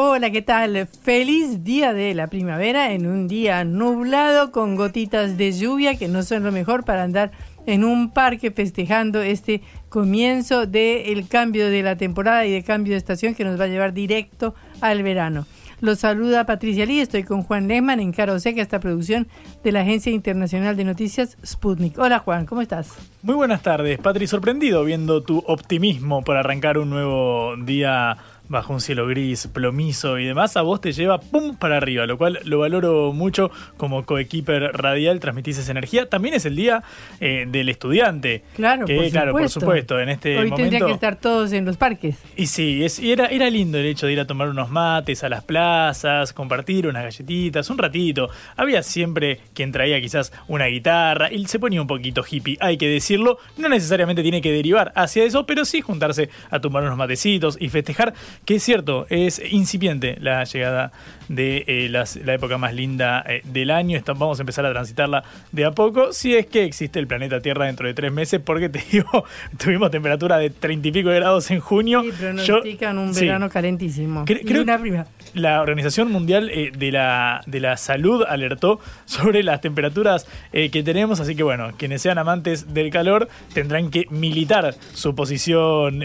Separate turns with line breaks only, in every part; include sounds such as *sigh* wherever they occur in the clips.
Hola, ¿qué tal? Feliz día de la primavera en un día nublado con gotitas de lluvia que no son lo mejor para andar en un parque festejando este comienzo del cambio de la temporada y de cambio de estación que nos va a llevar directo al verano. Los saluda Patricia Lee, estoy con Juan Lehmann en Caro Seca, esta producción de la Agencia Internacional de Noticias Sputnik. Hola Juan, ¿cómo estás?
Muy buenas tardes, Patri, sorprendido viendo tu optimismo por arrancar un nuevo día bajo un cielo gris, plomizo y demás, a vos te lleva pum para arriba, lo cual lo valoro mucho como coequiper radial, transmitís esa energía. También es el día eh, del estudiante.
Claro,
que,
por
claro,
supuesto.
por supuesto, en este
Hoy
momento.
tendrían que estar todos en los parques.
Y sí, es, y era, era lindo el hecho de ir a tomar unos mates a las plazas, compartir unas galletitas, un ratito. Había siempre quien traía quizás una guitarra y se ponía un poquito hippie, hay que decirlo. No necesariamente tiene que derivar hacia eso, pero sí juntarse a tomar unos matecitos y festejar, que es cierto, es incipiente la llegada de eh, las- la época más linda eh, del año. Estamos- vamos a empezar a transitarla de a poco, si es que existe el planeta Tierra dentro de tres meses, porque te *laughs* digo, tuvimos temperatura de treinta y pico de grados en junio.
Sí,
Yo-
pronostican un
sí.
verano calentísimo.
Cre-
Y
creo
una
que
prima.
la Organización Mundial eh, de, la, de la Salud alertó sobre las temperaturas que tenemos, así que bueno, quienes sean amantes del calor tendrán que militar su posición.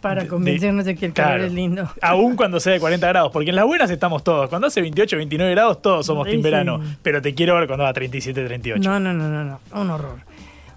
Para
de-
convencernos de que el calor
claro.
es lindo.
Aún cuando sea de 40 grados, porque en las buenas estamos todos. Cuando hace 28, 29 grados, todos somos team verano. Pero te quiero ver cuando va a 37, 38.
No, no, no, no, no, un horror.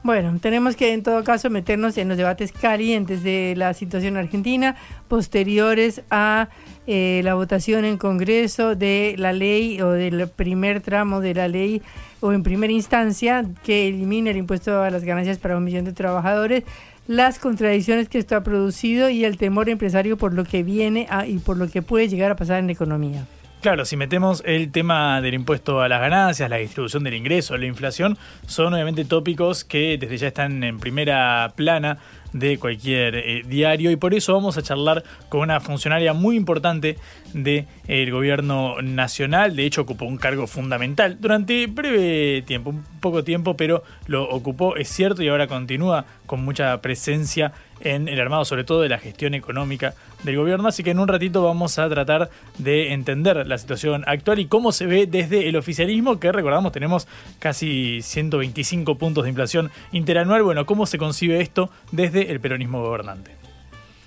Bueno, tenemos que en todo caso meternos en los debates calientes de la situación argentina, posteriores a eh, la votación en Congreso de la ley o del primer tramo de la ley o en primera instancia que elimina el impuesto a las ganancias para un millón de trabajadores, las contradicciones que esto ha producido y el temor empresario por lo que viene a- y por lo que puede llegar a pasar en la economía.
Claro, si metemos el tema del impuesto a las ganancias, la distribución del ingreso, la inflación, son obviamente tópicos que desde ya están en primera plana de cualquier eh, diario. Y por eso vamos a charlar con una funcionaria muy importante del gobierno nacional, de hecho ocupó un cargo fundamental durante breve tiempo, un poco tiempo, pero lo ocupó, es cierto, y ahora continúa con mucha presencia en el armado, sobre todo de la gestión económica del gobierno. Así que en un ratito vamos a tratar de entender la situación actual y cómo se ve desde el oficialismo, que recordamos tenemos casi 125 puntos de inflación interanual. Bueno, cómo se concibe esto desde el peronismo gobernante.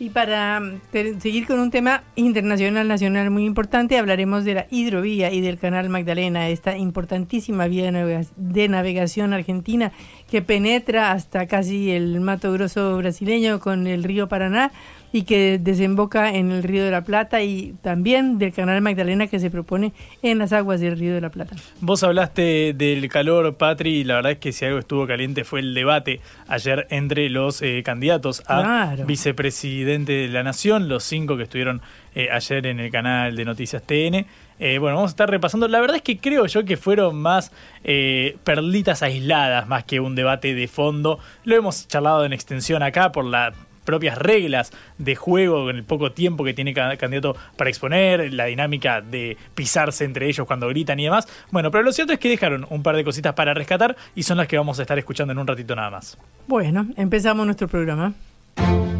Y para mm, seguir con un tema internacional, nacional muy importante, hablaremos de la hidrovía y del canal Magdalena, esta importantísima vía de navegación argentina que penetra hasta casi el Mato Grosso brasileño con el río Paraná y que desemboca en el río de la Plata y también del canal Magdalena que se propone en las aguas del río de la Plata.
Vos hablaste del calor, Patri, y la verdad es que si algo estuvo caliente fue el debate ayer entre los eh, candidatos a
Claro.
vicepresidente de la Nación, los cinco que estuvieron eh, ayer en el canal de Noticias TN. Eh, bueno, vamos a estar repasando. La verdad es que creo yo que fueron más eh, perlitas aisladas más que un debate de fondo. Lo hemos charlado en extensión acá por las propias reglas de juego en el poco tiempo que tiene cada candidato para exponer, la dinámica de pisarse entre ellos cuando gritan y demás. Bueno, pero lo cierto es que dejaron un par de cositas para rescatar y son las que vamos a estar escuchando en un ratito nada más.
Bueno, empezamos nuestro programa.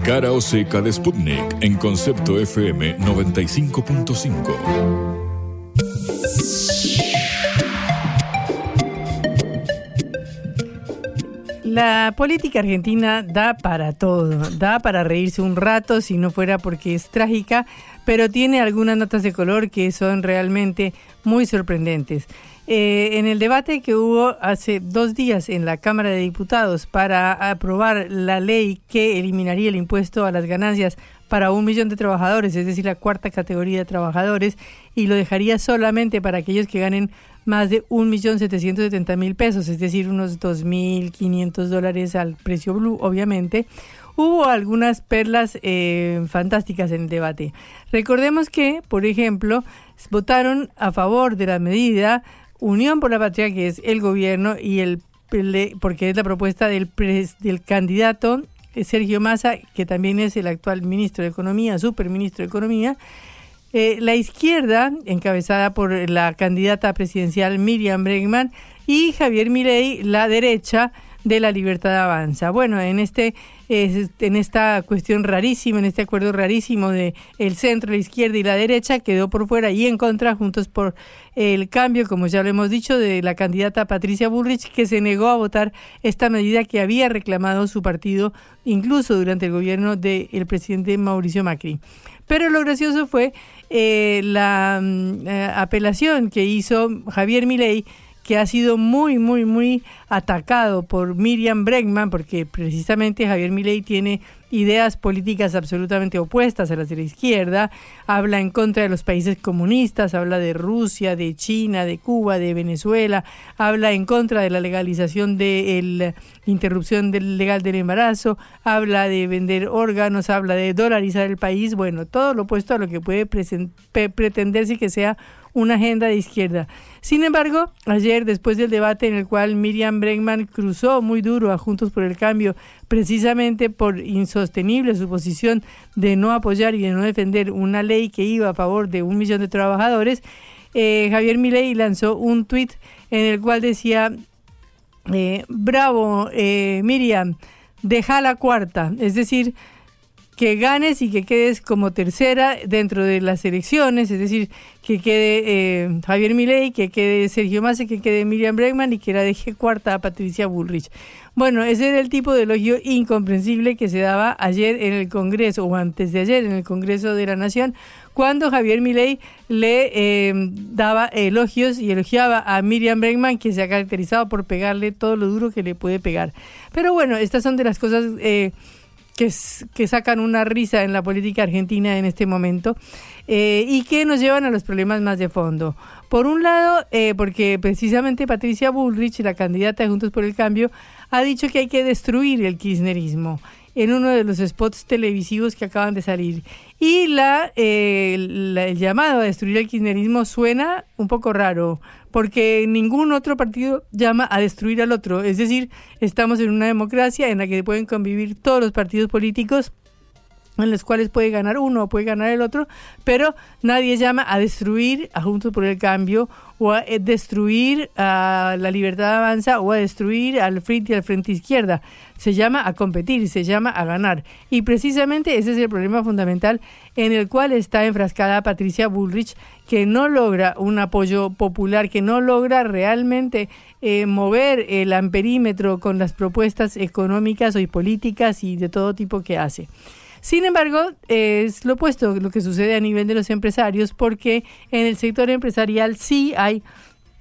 Cara o seca de Sputnik en Concepto FM 95.5.
La política argentina da para todo, da para reírse un rato si no fuera porque es trágica, pero tiene algunas notas de color que son realmente muy sorprendentes. Eh, en el debate que hubo hace dos días en la Cámara de Diputados para aprobar la ley que eliminaría el impuesto a las ganancias para un millón de trabajadores, es decir, la cuarta categoría de trabajadores, y lo dejaría solamente para aquellos que ganen más de un millón setecientos setenta mil pesos, es decir, unos dos mil quinientos dólares al precio blue, obviamente. Hubo algunas perlas eh, fantásticas en el debate. Recordemos que, por ejemplo, votaron a favor de la medida Unión por la Patria, que es el gobierno, y el porque es la propuesta del, del candidato eh, Sergio Massa, que también es el actual ministro de Economía, superministro de Economía. Eh, la izquierda, encabezada por la candidata presidencial Miriam Bregman, y Javier Milei, la derecha de la Libertad Avanza. Bueno, en este en esta cuestión rarísima, en este acuerdo rarísimo de el centro, la izquierda y la derecha, quedó por fuera y en contra, juntos por el cambio, como ya lo hemos dicho, de la candidata Patricia Bullrich, que se negó a votar esta medida que había reclamado su partido, incluso durante el gobierno del presidente Mauricio Macri. Pero lo gracioso fue eh, la mm, eh, apelación que hizo Javier Milei que ha sido muy, muy, muy atacado por Miriam Bregman, porque precisamente Javier Milei tiene ideas políticas absolutamente opuestas a las de la izquierda, habla en contra de los países comunistas, habla de Rusia, de China, de Cuba, de Venezuela, habla en contra de la legalización de la interrupción del legal del embarazo, habla de vender órganos, habla de dolarizar el país, bueno, todo lo opuesto a lo que puede pretenderse que sea una agenda de izquierda. Sin embargo, ayer, después del debate en el cual Miriam Bregman cruzó muy duro a Juntos por el Cambio, precisamente por insostenible su posición de no apoyar y de no defender una ley que iba a favor de un millón de trabajadores, eh, Javier Milei lanzó un tuit en el cual decía, eh, bravo eh, Miriam, deja la cuarta, es decir, que ganes y que quedes como tercera dentro de las elecciones, es decir, que quede eh, Javier Milei, que quede Sergio Massa, que quede Miriam Bregman y que la deje cuarta a Patricia Bullrich. Bueno, ese era el tipo de elogio incomprensible que se daba ayer en el Congreso, o antes de ayer en el Congreso de la Nación, cuando Javier Milei le eh, daba elogios y elogiaba a Miriam Bregman, que se ha caracterizado por pegarle todo lo duro que le puede pegar. Pero bueno, estas son de las cosas... Eh, que, que sacan una risa en la política argentina en este momento eh, y que nos llevan a los problemas más de fondo. Por un lado, eh, porque precisamente Patricia Bullrich, la candidata de Juntos por el Cambio, ha dicho que hay que destruir el kirchnerismo en uno de los spots televisivos que acaban de salir. Y la, eh, el llamado a destruir el kirchnerismo suena un poco raro, porque ningún otro partido llama a destruir al otro. Es decir, estamos en una democracia en la que pueden convivir todos los partidos políticos en los cuales puede ganar uno o puede ganar el otro, pero nadie llama a destruir a Juntos por el Cambio o a eh, destruir a la Libertad Avanza o a destruir al Frente y al Frente Izquierda. Se llama a competir, se llama a ganar. Y precisamente ese es el problema fundamental en el cual está enfrascada Patricia Bullrich, que no logra un apoyo popular, que no logra realmente eh, mover el amperímetro con las propuestas económicas y políticas y de todo tipo que hace. Sin embargo, es lo opuesto lo que sucede a nivel de los empresarios, porque en el sector empresarial sí hay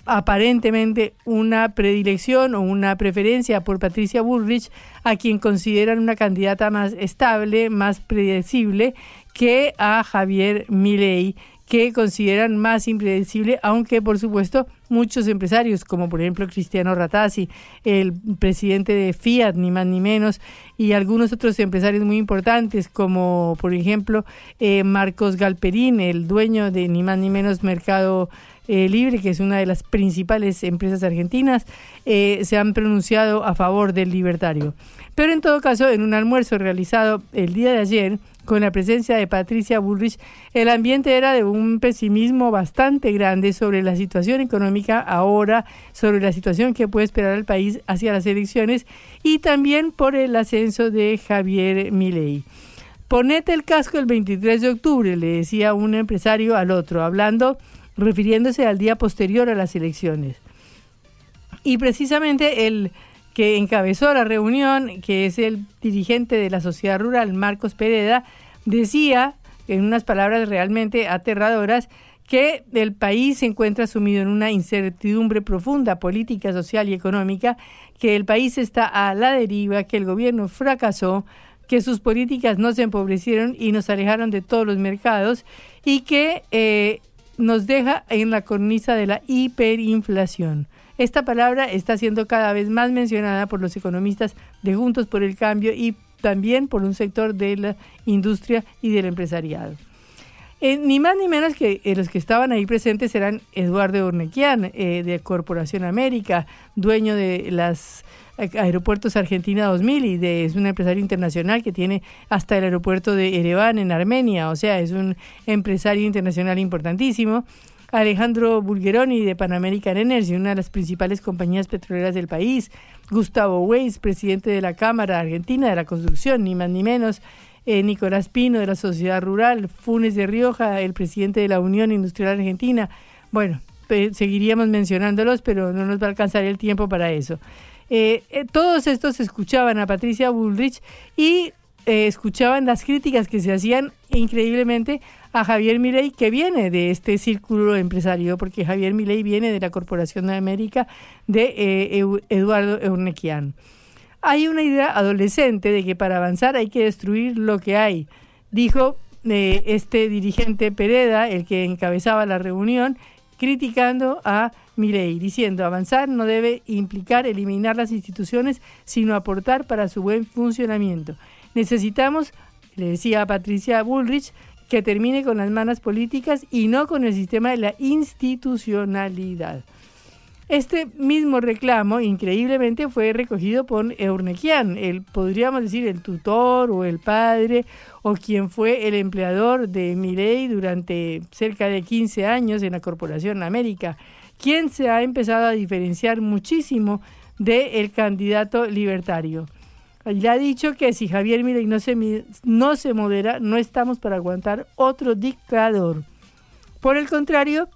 aparentemente una predilección o una preferencia por Patricia Bullrich, a quien consideran una candidata más estable, más predecible que a Javier Milei, que consideran más impredecible, aunque por supuesto muchos empresarios, como por ejemplo Cristiano Ratazzi, el presidente de Fiat, ni más ni menos, y algunos otros empresarios muy importantes, como por ejemplo eh, Marcos Galperín, el dueño de ni más ni menos Mercado eh, Libre, que es una de las principales empresas argentinas, eh, se han pronunciado a favor del libertario. Pero en todo caso, en un almuerzo realizado el día de ayer, con la presencia de Patricia Bullrich, el ambiente era de un pesimismo bastante grande sobre la situación económica ahora, sobre la situación que puede esperar el país hacia las elecciones y también por el ascenso de Javier Milei. Ponete el casco el 23 de octubre, le decía un empresario al otro, hablando, refiriéndose al día posterior a las elecciones. Y precisamente el que encabezó la reunión, que es el dirigente de la sociedad rural, Marcos Pereda, decía, en unas palabras realmente aterradoras, que el país se encuentra sumido en una incertidumbre profunda política, social y económica, que el país está a la deriva, que el gobierno fracasó, que sus políticas no se empobrecieron y nos alejaron de todos los mercados y que eh, nos deja en la cornisa de la hiperinflación. Esta palabra está siendo cada vez más mencionada por los economistas de Juntos por el Cambio y también por un sector de la industria y del empresariado. Eh, ni más ni menos que eh, los que estaban ahí presentes eran Eduardo Ornequian, eh, de Corporación América, dueño de las Aeropuertos Argentina 2000 y de, es un empresario internacional que tiene hasta el aeropuerto de Ereván en Armenia, o sea, es un empresario internacional importantísimo. Alejandro Bulgeroni de Pan American Energy, una de las principales compañías petroleras del país. Gustavo Weiss, presidente de la Cámara Argentina de la Construcción, ni más ni menos. Eh, Nicolás Pino de la Sociedad Rural, Funes de Rioja, el presidente de la Unión Industrial Argentina. Bueno, seguiríamos mencionándolos, pero no nos va a alcanzar el tiempo para eso. Eh, eh, todos estos escuchaban a Patricia Bullrich y escuchaban las críticas que se hacían increíblemente a Javier Milei, que viene de este círculo empresario, porque Javier Milei viene de la Corporación de América de eh, Eduardo Eurnequian. Hay una idea adolescente de que para avanzar hay que destruir lo que hay, dijo eh, este dirigente Pereda, el que encabezaba la reunión, criticando a Milei, diciendo avanzar no debe implicar eliminar las instituciones, sino aportar para su buen funcionamiento. Necesitamos, le decía a Patricia Bullrich, que termine con las malas políticas y no con el sistema de la institucionalidad. Este mismo reclamo, increíblemente, fue recogido por Eurnequian, el, podríamos decir el tutor o el padre o quien fue el empleador de Milei durante cerca de 15 años en la Corporación América, quien se ha empezado a diferenciar muchísimo del candidato libertario. Ya ha dicho que si Javier Milei no se, no se modera, no estamos para aguantar otro dictador. Por el contrario,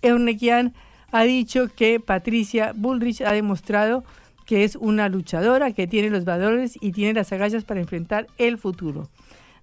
Eurnequian ha dicho que Patricia Bullrich ha demostrado que es una luchadora, que tiene los valores y tiene las agallas para enfrentar el futuro.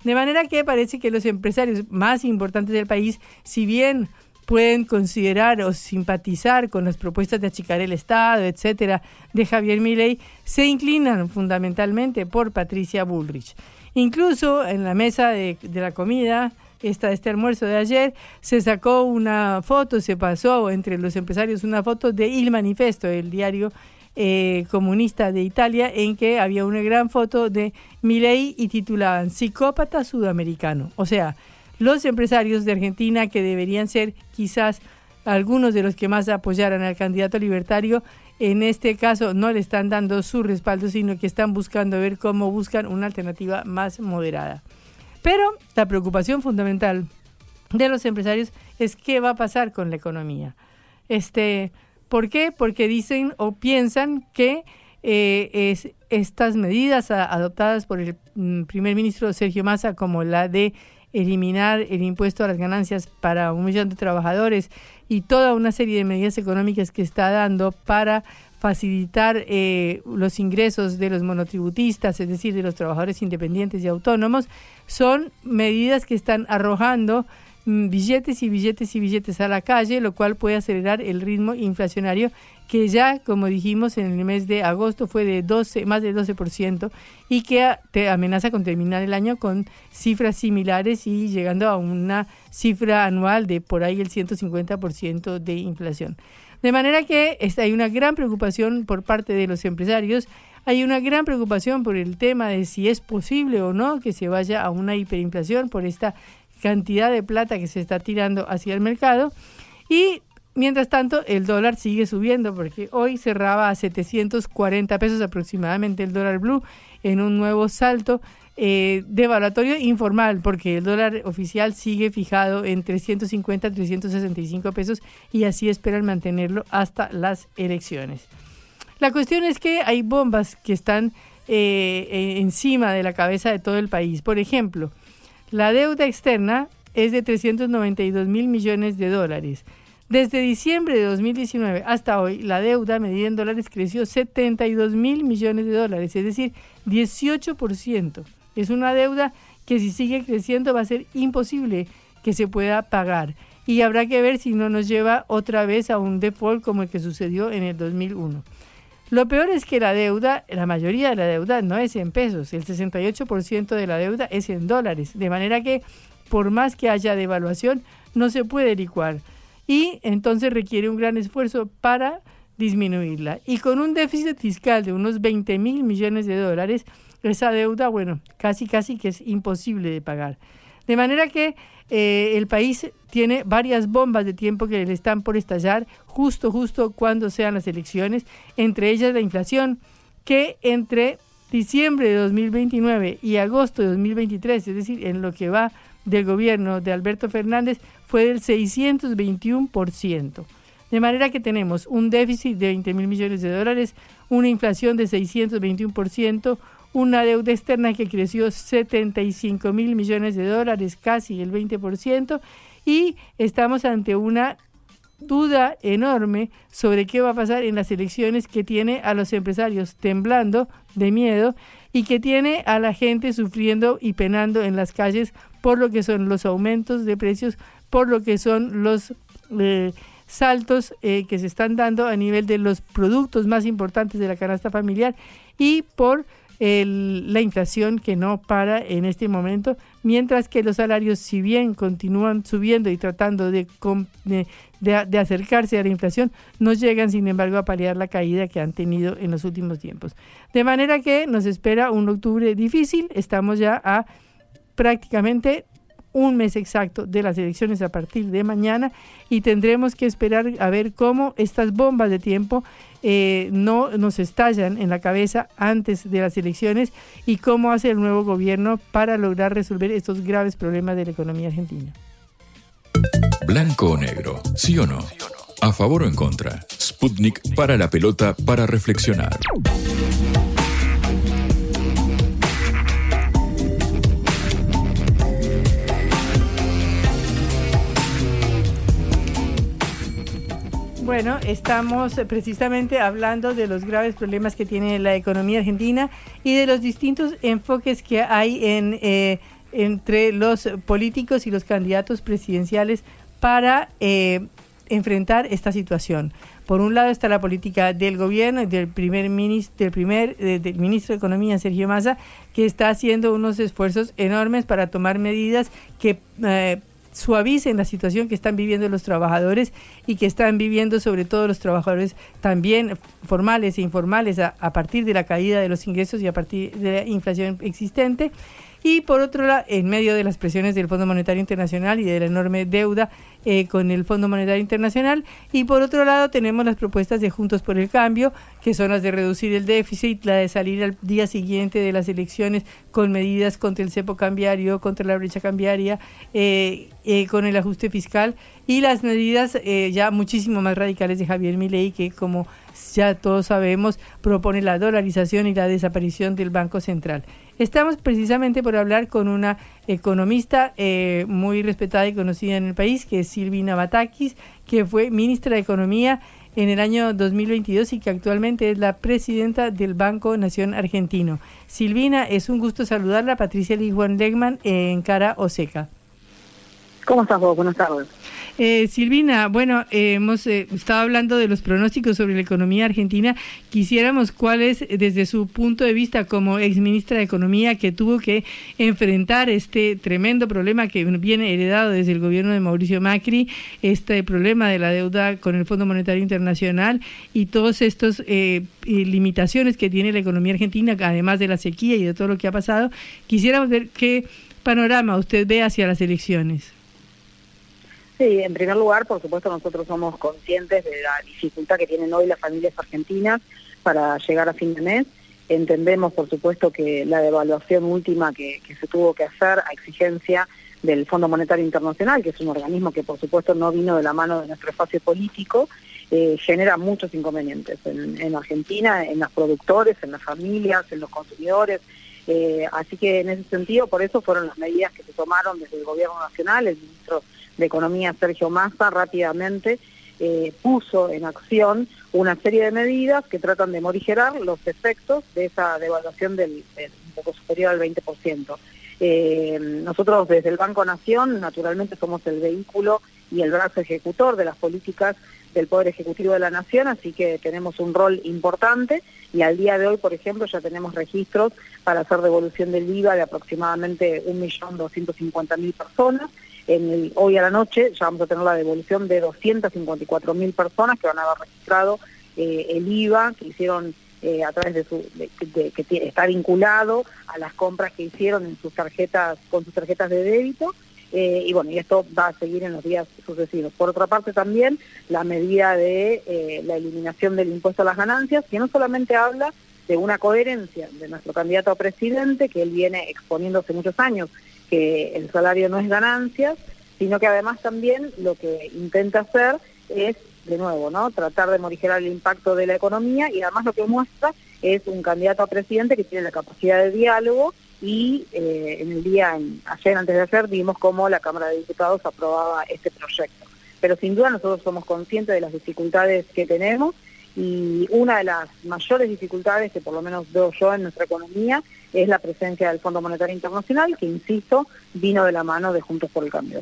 De manera que parece que los empresarios más importantes del país, si bien pueden considerar o simpatizar con las propuestas de achicar el Estado, etcétera, de Javier Milei, se inclinan fundamentalmente por Patricia Bullrich. Incluso en la mesa de, la comida, esta, este almuerzo de ayer, se sacó una foto, se pasó entre los empresarios una foto de Il Manifesto, el diario eh, comunista de Italia, en que había una gran foto de Milei y titulaban Psicópata Sudamericano. O sea, los empresarios de Argentina, que deberían ser quizás algunos de los que más apoyaran al candidato libertario, en este caso no le están dando su respaldo, sino que están buscando ver cómo buscan una alternativa más moderada. Pero la preocupación fundamental de los empresarios es qué va a pasar con la economía. Este, ¿Por qué? Porque dicen o piensan que eh, estas medidas adoptadas por el mm, primer ministro Sergio Massa, como la de eliminar el impuesto a las ganancias para un millón de trabajadores y toda una serie de medidas económicas que está dando para facilitar eh, los ingresos de los monotributistas, es decir, de los trabajadores independientes y autónomos, son medidas que están arrojando mm, billetes y billetes y billetes a la calle, lo cual puede acelerar el ritmo inflacionario que ya, como dijimos, en el mes de agosto fue de 12, más del 12% y que te amenaza con terminar el año con cifras similares y llegando a una cifra anual de por ahí el 150% de inflación. De manera que hay una gran preocupación por parte de los empresarios, hay una gran preocupación por el tema de si es posible o no que se vaya a una hiperinflación por esta cantidad de plata que se está tirando hacia el mercado. Y Mientras tanto, el dólar sigue subiendo porque hoy cerraba a 740 pesos aproximadamente el dólar blue en un nuevo salto eh, devaluatorio informal porque el dólar oficial sigue fijado en 350 365 pesos y así esperan mantenerlo hasta las elecciones. La cuestión es que hay bombas que están eh, encima de la cabeza de todo el país. Por ejemplo, la deuda externa es de 392 mil millones de dólares. Desde diciembre de 2019 hasta hoy, la deuda medida en dólares creció 72 mil millones de dólares, es decir, 18%. Es una deuda que si sigue creciendo va a ser imposible que se pueda pagar. y habrá que ver si no nos lleva otra vez a un default como el que sucedió en el 2001. Lo peor es que la deuda, la mayoría de la deuda no es en pesos, el 68% de la deuda es en dólares, de manera que por más que haya devaluación, no se puede licuar y entonces requiere un gran esfuerzo para disminuirla. Y con un déficit fiscal de unos 20 mil millones de dólares, esa deuda, bueno, casi casi que es imposible de pagar. De manera que eh, el país tiene varias bombas de tiempo que le están por estallar justo, justo cuando sean las elecciones, entre ellas la inflación, que entre diciembre de 2029 y agosto de 2023, es decir, en lo que va del gobierno de Alberto Fernández, fue del 621%. De manera que tenemos un déficit de 20 mil millones de dólares, una inflación de 621%, una deuda externa que creció 75 mil millones de dólares, casi el 20%, y estamos ante una duda enorme sobre qué va a pasar en las elecciones que tiene a los empresarios temblando de miedo y que tiene a la gente sufriendo y penando en las calles por lo que son los aumentos de precios, por lo que son los eh, saltos eh, que se están dando a nivel de los productos más importantes de la canasta familiar y por la inflación que no para en este momento, mientras que los salarios, si bien continúan subiendo y tratando de, de, acercarse a la inflación, no llegan, sin embargo, a paliar la caída que han tenido en los últimos tiempos. De manera que nos espera un octubre difícil, estamos ya a prácticamente un mes exacto de las elecciones a partir de mañana y tendremos que esperar a ver cómo estas bombas de tiempo eh, no nos estallan en la cabeza antes de las elecciones y cómo hace el nuevo gobierno para lograr resolver estos graves problemas de la economía argentina.
Blanco o negro, sí o no, a favor o en contra. Sputnik para la pelota para reflexionar.
Bueno, estamos precisamente hablando de los graves problemas que tiene la economía argentina y de los distintos enfoques que hay en, eh, entre los políticos y los candidatos presidenciales para eh, enfrentar esta situación. Por un lado está la política del gobierno del primer ministro, del primer eh, ministro de Economía Sergio Massa, que está haciendo unos esfuerzos enormes para tomar medidas que suavicen la situación que están viviendo los trabajadores y que están viviendo sobre todo los trabajadores también formales e informales a, a partir de la caída de los ingresos y a partir de la inflación existente. Y por otro lado, en medio de las presiones del Fondo Monetario Internacional y de la enorme deuda eh, con el Fondo Monetario Internacional. Y por otro lado, tenemos las propuestas de Juntos por el Cambio, que son las de reducir el déficit, la de salir al día siguiente de las elecciones con medidas contra el cepo cambiario, contra la brecha cambiaria, eh, eh, con el ajuste fiscal y las medidas ya muchísimo más radicales de Javier Milei, que como ya todos sabemos, propone la dolarización y la desaparición del Banco Central. Estamos precisamente por hablar con una economista eh, muy respetada y conocida en el país, que es Silvina Batakis, que fue ministra de Economía en el año 2022 y que actualmente es la presidenta del Banco Nación Argentino. Silvina, es un gusto saludarla. Patricia Lee Juan Legman en Cara Oseca.
¿Cómo estás vos? Buenas tardes.
Eh, Silvina, bueno, eh, hemos eh, estado hablando de los pronósticos sobre la economía argentina. Quisiéramos cuál es, desde su punto de vista como exministra de Economía, que tuvo que enfrentar este tremendo problema que viene heredado desde el gobierno de Mauricio Macri, este problema de la deuda con el Fondo Monetario Internacional y todas estas limitaciones que tiene la economía argentina, además de la sequía y de todo lo que ha pasado. Quisiéramos ver qué panorama usted ve hacia las elecciones.
Sí, en primer lugar, por supuesto, nosotros somos conscientes de la dificultad que tienen hoy las familias argentinas para llegar a fin de mes. Entendemos, por supuesto, que la devaluación última que, se tuvo que hacer a exigencia del Fondo Monetario Internacional, que es un organismo que, por supuesto, no vino de la mano de nuestro espacio político, eh, genera muchos inconvenientes en, Argentina, en los productores, en las familias, en los consumidores. Eh, así que en ese sentido, por eso fueron las medidas que se tomaron desde el Gobierno Nacional, el ministro de Economía Sergio Massa rápidamente eh, puso en acción una serie de medidas que tratan de morigerar los efectos de esa devaluación del, un poco superior al 20%. Eh, nosotros desde el Banco Nación, naturalmente, somos el vehículo y el brazo ejecutor de las políticas del Poder Ejecutivo de la Nación, así que tenemos un rol importante y al día de hoy, por ejemplo, ya tenemos registros para hacer devolución del IVA de aproximadamente 1.250.000 personas. En el, hoy a la noche ya vamos a tener la devolución de 254.000 personas que van a haber registrado eh, el IVA que hicieron eh, a través de su que está vinculado a las compras que hicieron en sus tarjetas con sus tarjetas de débito eh, y bueno y esto va a seguir en los días sucesivos. Por otra parte también la medida de eh, la eliminación del impuesto a las ganancias que no solamente habla de una coherencia de nuestro candidato a presidente que él viene exponiendo hace muchos años que el salario no es ganancias sino que además también lo que intenta hacer es de nuevo, ¿no? Tratar de morigerar el impacto de la economía y además lo que muestra es un candidato a presidente que tiene la capacidad de diálogo y eh, en el día, ayer antes de ayer, vimos cómo la Cámara de Diputados aprobaba este proyecto. Pero sin duda nosotros somos conscientes de las dificultades que tenemos y una de las mayores dificultades que por lo menos veo yo en nuestra economía es la presencia del Fondo Monetario Internacional, que insisto, vino de la mano de Juntos por el Cambio.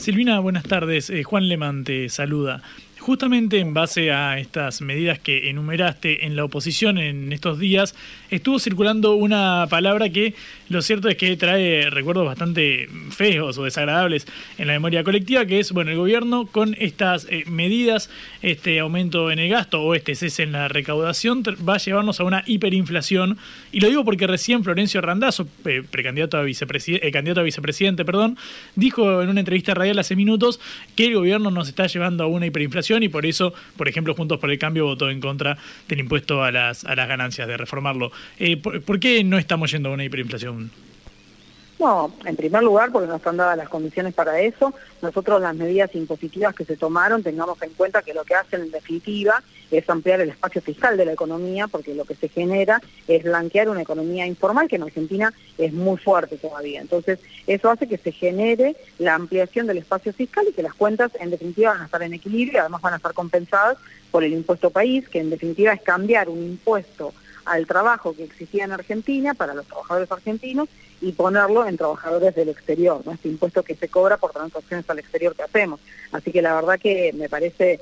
Silvina, buenas tardes. Eh, Juan Lemán te saluda. Justamente en base a estas medidas que enumeraste en la oposición en estos días, estuvo circulando una palabra que lo cierto es que trae recuerdos bastante feos o desagradables en la memoria colectiva, que es, bueno, el gobierno con estas eh, medidas, este aumento en el gasto o este cese en la recaudación, va a llevarnos a una hiperinflación. Y lo digo porque recién Florencio Randazzo, eh, precandidato a vicepresidente, candidato a vicepresidente, perdón, dijo en una entrevista radial hace minutos que el gobierno nos está llevando a una hiperinflación y por eso, por ejemplo, Juntos por el Cambio votó en contra del impuesto a las, a las ganancias, de reformarlo. Eh, ¿por, qué no estamos yendo a una hiperinflación?
No, en primer lugar porque no están dadas las condiciones para eso. Nosotros las medidas impositivas que se tomaron tengamos en cuenta que lo que hacen en definitiva es ampliar el espacio fiscal de la economía porque lo que se genera es blanquear una economía informal que en Argentina es muy fuerte todavía. Entonces eso hace que se genere la ampliación del espacio fiscal y que las cuentas en definitiva van a estar en equilibrio y además van a estar compensadas por el impuesto país, que en definitiva es cambiar un impuesto al trabajo que existía en Argentina para los trabajadores argentinos y ponerlo en trabajadores del exterior, ¿no? este impuesto que se cobra por transacciones al exterior que hacemos. Así que la verdad que me parece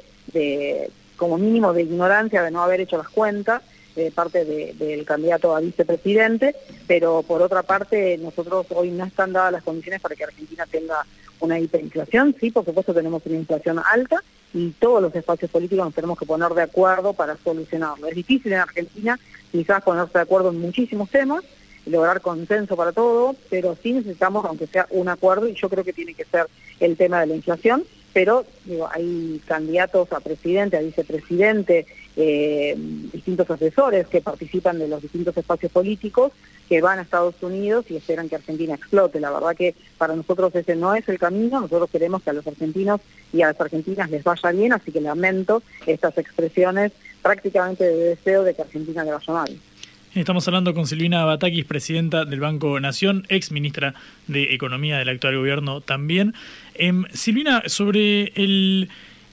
como mínimo de ignorancia de no haber hecho las cuentas de parte del candidato a vicepresidente, pero por otra parte nosotros hoy no están dadas las condiciones para que Argentina tenga una hiperinflación, sí, por supuesto tenemos una inflación alta y todos los espacios políticos nos tenemos que poner de acuerdo para solucionarlo. Es difícil en Argentina quizás ponerse de acuerdo en muchísimos temas, lograr consenso para todo, pero sí necesitamos, aunque sea un acuerdo, y yo creo que tiene que ser el tema de la inflación, pero hay candidatos a presidente, a vicepresidente, eh, distintos asesores que participan de los distintos espacios políticos que van a Estados Unidos y esperan que Argentina explote. La verdad que para nosotros ese no es el camino, nosotros queremos que a los argentinos y a las argentinas les vaya bien, así que lamento estas expresiones prácticamente de deseo de que Argentina le vaya mal.
Estamos hablando con Silvina Batakis, presidenta del Banco Nación, ex ministra de Economía del actual gobierno también. Em, Silvina, sobre el,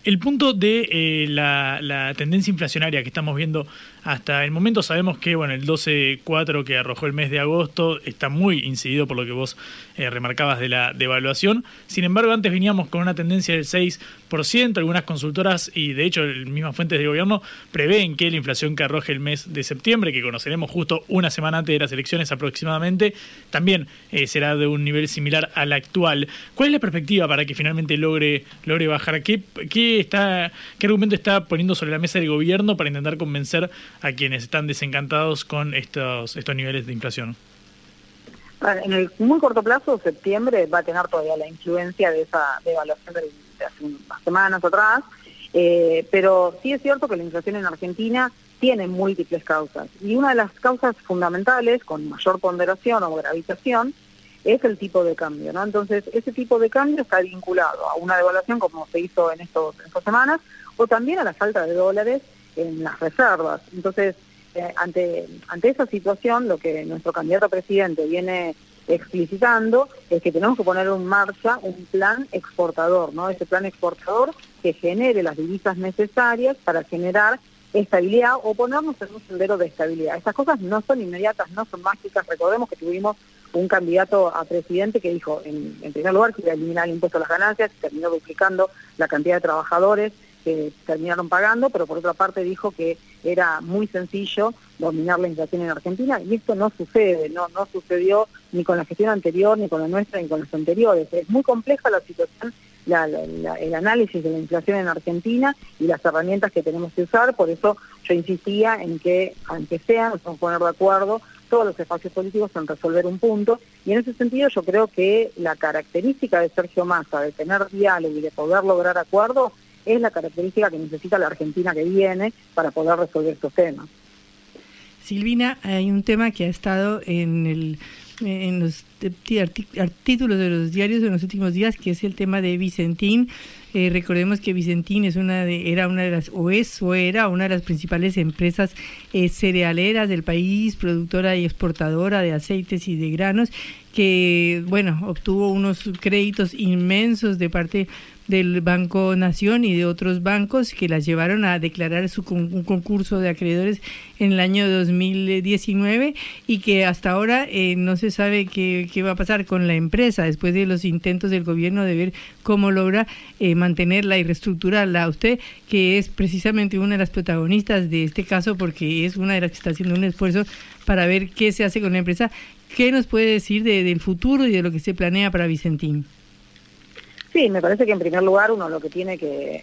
el punto de eh, la, la, tendencia inflacionaria que estamos viendo hasta el momento sabemos que bueno, el 12.4 que arrojó el mes de agosto está muy incidido por lo que vos eh, remarcabas de la devaluación. Sin embargo, antes veníamos con una tendencia del 6%. Algunas consultoras y de hecho mismas fuentes de gobierno prevén que la inflación que arroje el mes de septiembre, que conoceremos justo una semana antes de las elecciones aproximadamente, también eh, será de un nivel similar al actual. ¿Cuál es la perspectiva para que finalmente logre, logre bajar? ¿Qué, qué, está, ¿Qué argumento está poniendo sobre la mesa el gobierno para intentar convencer a quienes están desencantados con estos, estos niveles de inflación?
En el muy corto plazo, septiembre va a tener todavía la influencia de esa devaluación de, hace unas semanas atrás, eh, pero sí es cierto que la inflación en Argentina tiene múltiples causas y una de las causas fundamentales, con mayor ponderación o gravitación, es el tipo de cambio, ¿no? Entonces, ese tipo de cambio está vinculado a una devaluación como se hizo en, estos, en estas semanas o también a la falta de dólares en las reservas. Entonces, eh, ante, ante esa situación, lo que nuestro candidato a presidente viene explicitando es que tenemos que poner en marcha un plan exportador, ¿no? Ese plan exportador que genere las divisas necesarias para generar estabilidad o ponernos en un sendero de estabilidad. Estas cosas no son inmediatas, no son mágicas. Recordemos que tuvimos un candidato a presidente que dijo, en, en primer lugar, que iba a eliminar el impuesto a las ganancias, terminó duplicando la cantidad de trabajadores que terminaron pagando, pero por otra parte dijo que era muy sencillo dominar la inflación en Argentina y esto no sucede, no, no sucedió ni con la gestión anterior, ni con la nuestra, ni con las anteriores. Es muy compleja la situación, el análisis de la inflación en Argentina y las herramientas que tenemos que usar, por eso yo insistía en que, aunque sea, nos vamos a poner de acuerdo todos los espacios políticos en resolver un punto. Y en ese sentido yo creo que la característica de Sergio Massa, de tener diálogo y de poder lograr acuerdos, es la característica que necesita la Argentina que viene para poder resolver estos temas.
Silvina, hay un tema que ha estado en el en los títulos de los diarios de los últimos días, que es el tema de Vicentín. Eh, recordemos que Vicentín es una de, era una de las, o es o era una de las principales empresas eh, cerealeras del país, productora y exportadora de aceites y de granos, que, bueno, obtuvo unos créditos inmensos de parte del Banco Nación y de otros bancos que las llevaron a declarar su un concurso de acreedores en el año 2019 y que hasta ahora eh, no se sabe qué, qué, va a pasar con la empresa después de los intentos del gobierno de ver cómo logra eh, mantenerla y reestructurarla. Usted, que es precisamente una de las protagonistas de este caso porque es una de las que está haciendo un esfuerzo para ver qué se hace con la empresa, ¿qué nos puede decir de, del futuro y de lo que se planea para Vicentín?
Sí, me parece que en primer lugar uno lo que tiene que,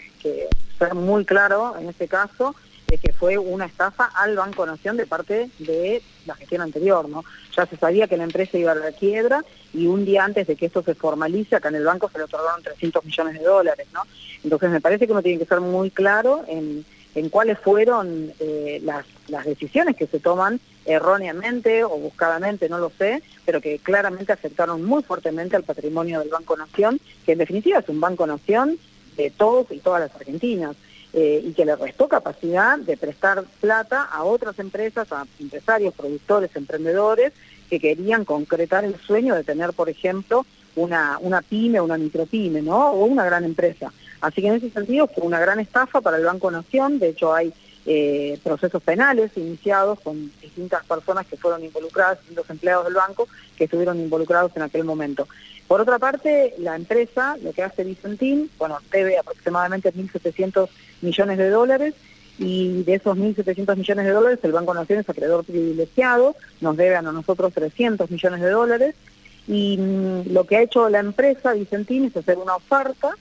ser muy claro en este caso es que fue una estafa al Banco Nación de parte de la gestión anterior, ¿no? Ya se sabía que la empresa iba a la quiebra y un día antes de que esto se formalice, acá en el banco se le otorgaron 300 millones de dólares, ¿no? Entonces me parece que uno tiene que ser muy claro en, en cuáles fueron eh, las decisiones que se toman erróneamente o buscadamente, no lo sé, pero que claramente afectaron muy fuertemente al patrimonio del Banco Nación, que en definitiva es un Banco Nación de todos y todas las argentinas. Eh, y que le restó capacidad de prestar plata a otras empresas, a empresarios, productores, emprendedores que querían concretar el sueño de tener, por ejemplo, una, una pyme, una micropyme, ¿no? O una gran empresa. Así que en ese sentido fue una gran estafa para el Banco Nación, de hecho hay eh, procesos penales iniciados con distintas personas que fueron involucradas, distintos empleados del banco que estuvieron involucrados en aquel momento. Por otra parte, la empresa, lo que hace Vicentín, bueno, debe aproximadamente 1.700 millones de dólares y de esos 1.700 millones de dólares el Banco Nación es acreedor privilegiado, nos deben a nosotros 300 millones de dólares y mm, lo que ha hecho la empresa Vicentín es hacer una oferta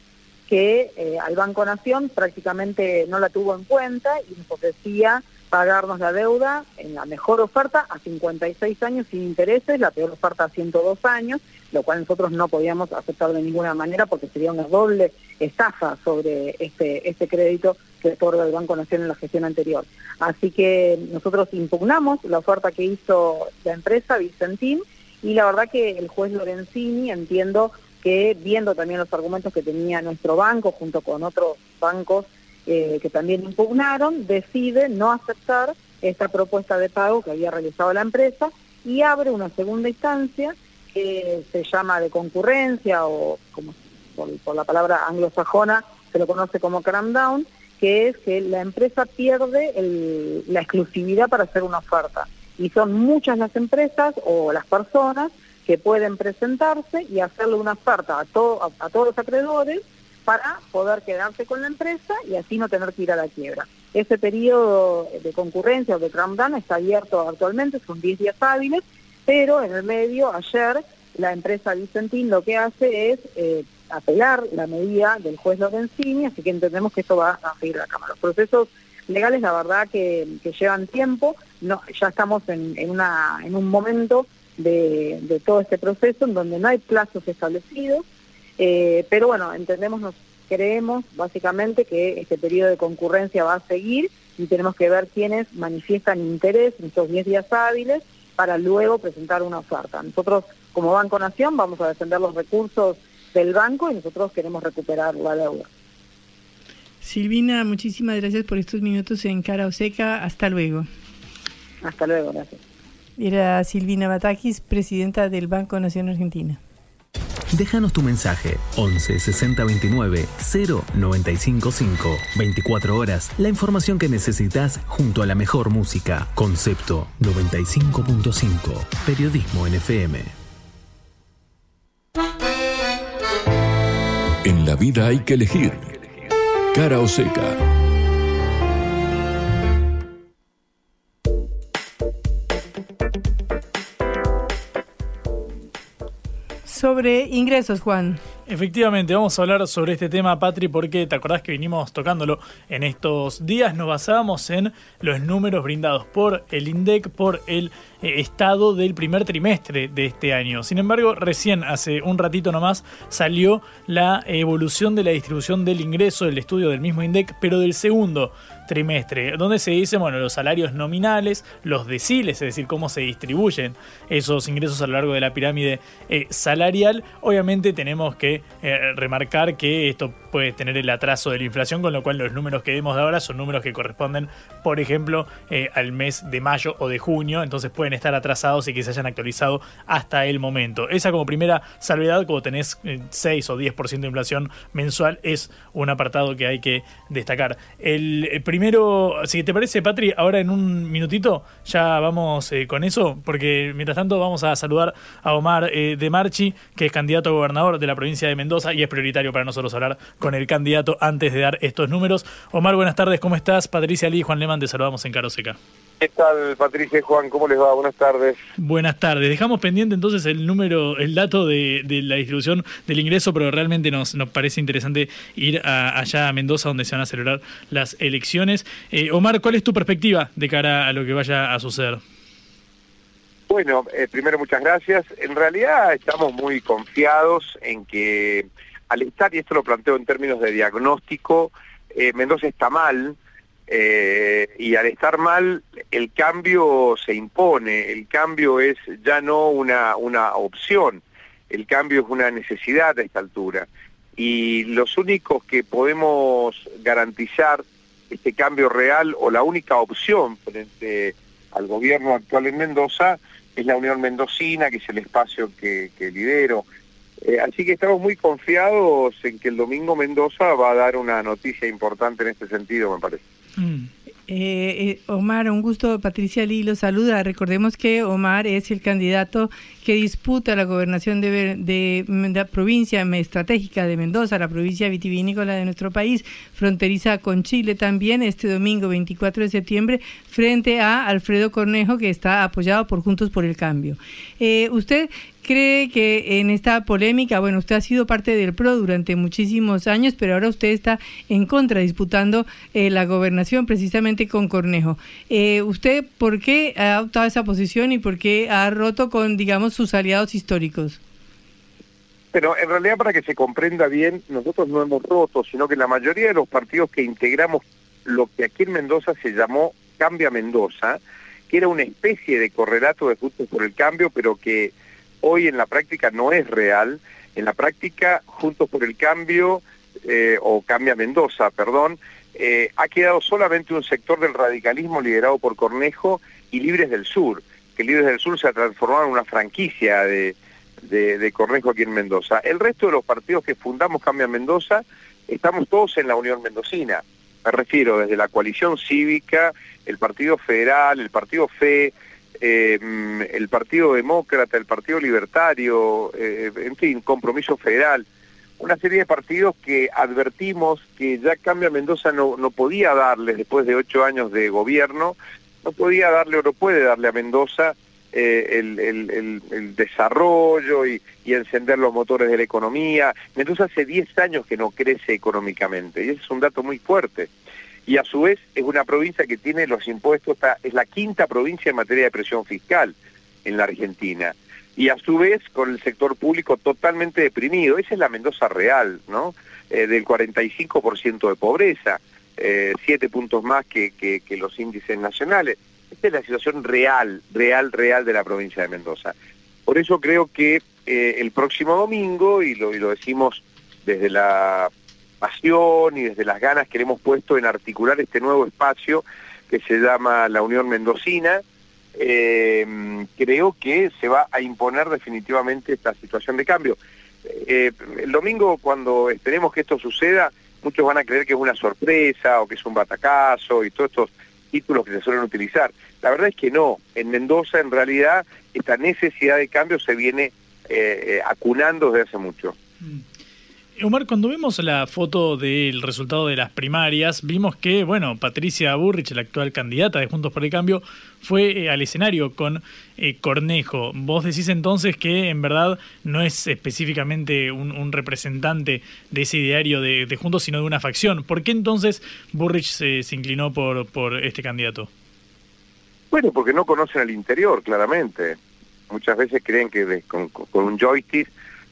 que eh, al Banco Nación prácticamente no la tuvo en cuenta y nos ofrecía pagarnos la deuda en la mejor oferta a 56 años sin intereses, la peor oferta a 102 años, lo cual nosotros no podíamos aceptar de ninguna manera porque sería una doble estafa sobre este, este crédito que otorga el Banco Nación en la gestión anterior. Así que nosotros impugnamos la oferta que hizo la empresa Vicentín y la verdad que el juez Lorenzini, entiendo, que viendo también los argumentos que tenía nuestro banco junto con otros bancos eh, que también impugnaron, decide no aceptar esta propuesta de pago que había realizado la empresa y abre una segunda instancia que se llama de concurrencia o como por, la palabra anglosajona se lo conoce como cram down, que es que la empresa pierde la exclusividad para hacer una oferta. Y son muchas las empresas o las personas que pueden presentarse y hacerle una oferta a, a, todos los acreedores para poder quedarse con la empresa y así no tener que ir a la quiebra. Ese periodo de concurrencia o de down está abierto actualmente, son 10 días hábiles, pero en el medio, ayer, la empresa Vicentín lo que hace es eh, apelar la medida del juez Lorenzini, así que entendemos que esto va a seguir la Cámara. Los procesos legales, la verdad, que, llevan tiempo, no, ya estamos en, una, en un momento de, todo este proceso en donde no hay plazos establecidos, eh, pero bueno, entendemos, nos creemos básicamente que este periodo de concurrencia va a seguir y tenemos que ver quiénes manifiestan interés en estos 10 días hábiles para luego presentar una oferta. Nosotros como Banco Nación vamos a defender los recursos del banco y nosotros queremos recuperar la deuda.
Silvina, muchísimas gracias por estos minutos en Cara o Seca. Hasta luego.
Hasta luego, gracias.
Era Silvina Batakis, presidenta del Banco Nación Argentina.
Déjanos tu mensaje 11 60 29 0 955. 24 horas, la información que necesitas junto a la mejor música. Concepto 95.5. Periodismo NFM. En la
vida hay que elegir. Cara o seca.
Sobre ingresos, Juan.
Efectivamente, vamos a hablar sobre este tema, Patri, porque te acordás que vinimos tocándolo en estos días. Nos basábamos en los números brindados por el INDEC, por el eh, estado del primer trimestre de este año. Sin embargo, recién hace un ratito nomás salió la evolución de la distribución del ingreso del estudio del mismo INDEC, pero del segundo trimestre, donde se dice, bueno, los salarios nominales, los deciles, es decir, cómo se distribuyen esos ingresos a lo largo de la pirámide eh, salarial. Obviamente tenemos que eh, remarcar que esto puede tener el atraso de la inflación, con lo cual los números que vemos de ahora son números que corresponden, por ejemplo, eh, al mes de mayo o de junio, entonces pueden estar atrasados y que se hayan actualizado hasta el momento. Esa como primera salvedad, como tenés 6 o 10% de inflación mensual, es un apartado que hay que destacar. El, primero, si te parece, Patri, ahora en un minutito ya vamos con eso, porque mientras tanto vamos a saludar a Omar de Marchi, que es candidato a gobernador de la provincia de Mendoza y es prioritario para nosotros hablar con el candidato antes de dar estos números. Omar, buenas tardes, ¿cómo estás? Patricia Lee y Juan Leman, te saludamos en Caroseca.
¿Qué tal, Patricia y Juan? ¿Cómo les va? Buenas tardes.
Buenas tardes. Dejamos pendiente entonces el número, el dato de, la distribución del ingreso, pero realmente nos, nos parece interesante ir allá a Mendoza, donde se van a celebrar las elecciones. Eh, Omar, ¿cuál es tu perspectiva de cara a lo que vaya a suceder?
Bueno, eh, primero muchas gracias. En realidad estamos muy confiados en que al estar, y esto lo planteo en términos de diagnóstico, eh, Mendoza está mal, y al estar mal, el cambio se impone, el cambio es ya no una, una opción, el cambio es una necesidad a esta altura. Y los únicos que podemos garantizar este cambio real o la única opción frente al gobierno actual en Mendoza es la Unión Mendocina, que es el espacio que, lidero. Eh, así que estamos muy confiados en que el domingo Mendoza va a dar una noticia importante en este sentido, me parece.
Mm. Eh, eh, Omar, un gusto. Patricia Lee lo saluda. Recordemos que Omar es el candidato que disputa la gobernación de, de, la provincia estratégica de Mendoza, la provincia vitivinícola de nuestro país, fronteriza con Chile también, este domingo 24 de septiembre, frente a Alfredo Cornejo, que está apoyado por Juntos por el Cambio. Eh, usted cree que en esta polémica, bueno, usted ha sido parte del PRO durante muchísimos años, pero ahora usted está en contra, disputando eh, la gobernación precisamente con Cornejo. Eh, ¿Usted por qué ha adoptado esa posición y por qué ha roto con, digamos, sus aliados históricos?
Pero en realidad para que se comprenda bien, nosotros no hemos roto, sino que la mayoría de los partidos que integramos lo que aquí en Mendoza se llamó Cambia Mendoza, que era una especie de correlato de Juntos por el Cambio, pero que hoy en la práctica no es real. En la práctica, Juntos por el Cambio, eh, o Cambia Mendoza, perdón, eh, ha quedado solamente un sector del radicalismo liderado por Cornejo y Libres del Sur, que del Sur se ha transformado en una franquicia de, Cornejo aquí en Mendoza. El resto de los partidos que fundamos Cambia Mendoza, estamos todos en la Unión Mendocina. Me refiero desde la coalición cívica, el Partido Federal, el Partido FE, Em, el Partido Demócrata, el Partido Libertario, eh, en fin, Compromiso Federal, una serie de partidos que advertimos que ya Cambia Mendoza no, podía darle, después de ocho años de gobierno, no podía darle o no puede darle a Mendoza eh, el, desarrollo y, y, encender los motores de la economía. Mendoza hace diez años que no crece económicamente y ese es un dato muy fuerte y a su vez es una provincia que tiene los impuestos, es la quinta provincia en materia de presión fiscal en la Argentina. Y a su vez con el sector público totalmente deprimido. Esa es la Mendoza real, ¿no? Eh, del 45% de pobreza, eh, siete puntos más que, los índices nacionales. Esta es la situación real, real, real de la provincia de Mendoza. Por eso creo que eh, el próximo domingo, y lo, y lo decimos desde la pasión y desde las ganas que le hemos puesto en articular este nuevo espacio que se llama la Unión Mendocina, eh, creo que se va a imponer definitivamente esta situación de cambio. El domingo, cuando esperemos que esto suceda, muchos van a creer que es una sorpresa o que es un batacazo y todos estos títulos que se suelen utilizar. La verdad es que no. En Mendoza, en realidad, esta necesidad de cambio se viene eh, acunando desde hace mucho.
Mm. Omar, cuando vemos la foto del resultado de las primarias, vimos que, bueno, Patricia Burrich, la actual candidata de Juntos por el Cambio, fue eh, al escenario con eh, Cornejo. Vos decís entonces que en verdad no es específicamente un, representante de ese ideario de, Juntos, sino de una facción. ¿Por qué entonces Burrich se, inclinó por, este candidato?
Bueno, porque no conocen el interior, claramente. Muchas veces creen que con un joystick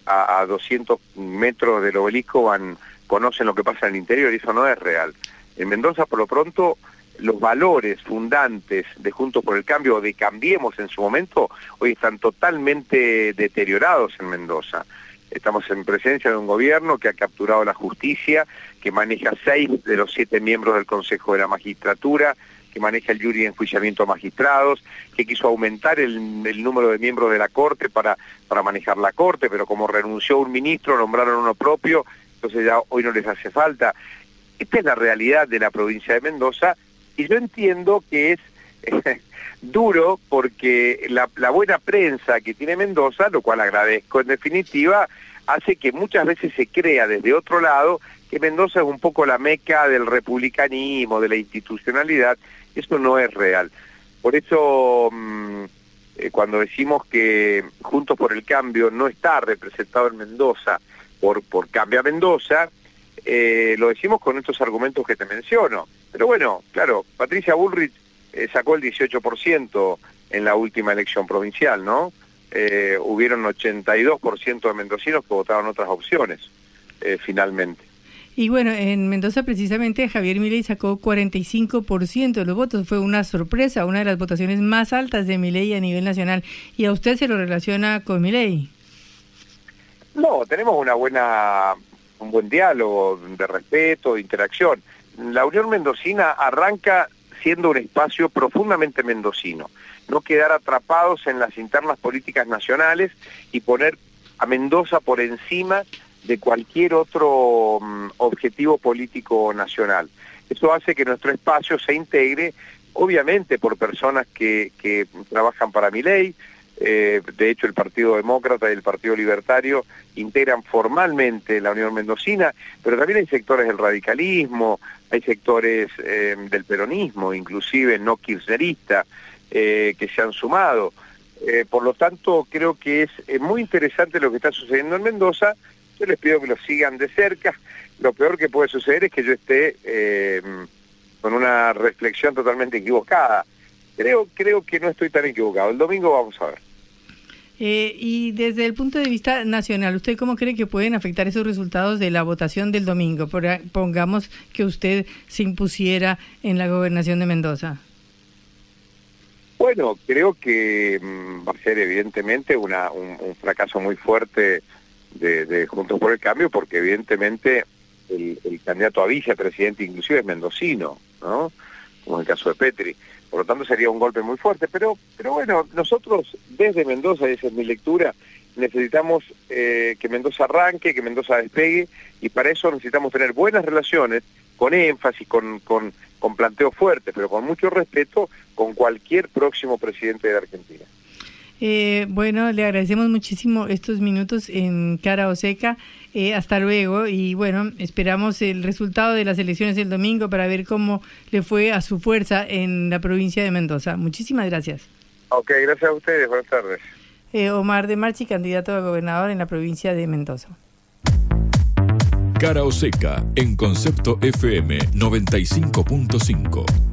a, 200 metros del obelisco van conocen lo que pasa en el interior y eso no es real. En Mendoza, por lo pronto, los valores fundantes de Juntos por el Cambio o de Cambiemos en su momento hoy están totalmente deteriorados en Mendoza. Estamos en presencia de un gobierno que ha capturado la justicia, que maneja seis de los siete miembros del Consejo de la Magistratura, que maneja el jury de enjuiciamiento a magistrados, que quiso aumentar el, número de miembros de la Corte para, para manejar la Corte, pero como renunció un ministro, nombraron uno propio, entonces ya hoy no les hace falta. Esta es la realidad de la provincia de Mendoza y yo entiendo que es *laughs* duro porque la, la buena prensa que tiene Mendoza, lo cual agradezco en definitiva, hace que muchas veces se crea desde otro lado que Mendoza es un poco la meca del republicanismo, de la institucionalidad, eso no es real. Por eso, mm, eh, cuando decimos que Juntos por el Cambio no está representado en Mendoza por, por Cambia Mendoza, eh, lo decimos con estos argumentos que te menciono. Pero bueno, claro, Patricia Bullrich eh, sacó el 18% en la última elección provincial, ¿no? hubieron 82% de mendocinos que votaron otras opciones, finalmente.
Y bueno, en Mendoza precisamente Javier Milei sacó 45% de los votos. Fue una sorpresa, una de las votaciones más altas de Milei a nivel nacional. ¿Y a usted se lo relaciona con Milei?
No, tenemos una buena, un buen diálogo de respeto, de interacción. La Unión Mendocina arranca siendo un espacio profundamente mendocino. No quedar atrapados en las internas políticas nacionales y poner a Mendoza por encima de cualquier otro mm, objetivo político nacional. Eso hace que nuestro espacio se integre, obviamente, por personas que, que trabajan para mi ley, eh, de hecho el Partido Demócrata y el Partido Libertario integran formalmente la Unión Mendocina, pero también hay sectores del radicalismo, hay sectores eh, del peronismo, inclusive no kirchnerista, eh, que se han sumado. por lo tanto, creo que es muy interesante lo que está sucediendo en Mendoza yo les pido que lo sigan de cerca. Lo peor que puede suceder es que yo esté eh, con una reflexión totalmente equivocada. Creo, creo que no estoy tan equivocado. El domingo vamos a ver.
Eh, y desde el punto de vista nacional, ¿usted cómo cree que pueden afectar esos resultados de la votación del domingo? pongamos que usted se impusiera en la gobernación de Mendoza.
Bueno, creo que mm, va a ser evidentemente una, un fracaso muy fuerte de, Juntos por el Cambio, porque evidentemente el, candidato a vicepresidente inclusive es mendocino, ¿no? Como en el caso de Petri. Por lo tanto sería un golpe muy fuerte. Pero, pero bueno, nosotros desde Mendoza, y esa es mi lectura, necesitamos eh, que Mendoza arranque, que Mendoza despegue, y para eso necesitamos tener buenas relaciones, con énfasis, con, con, con planteo fuerte, pero con mucho respeto, con cualquier próximo presidente de Argentina.
Eh, bueno, le agradecemos muchísimo estos minutos en Cara o Seca. Eh, hasta luego y bueno, esperamos el resultado de las elecciones del domingo para ver cómo le fue a su fuerza en la provincia de Mendoza. Muchísimas gracias.
Ok, gracias a ustedes. Buenas tardes.
Eh, Omar de Marchi, candidato a gobernador en la provincia de Mendoza.
Cara o Seca en Concepto FM 95.5.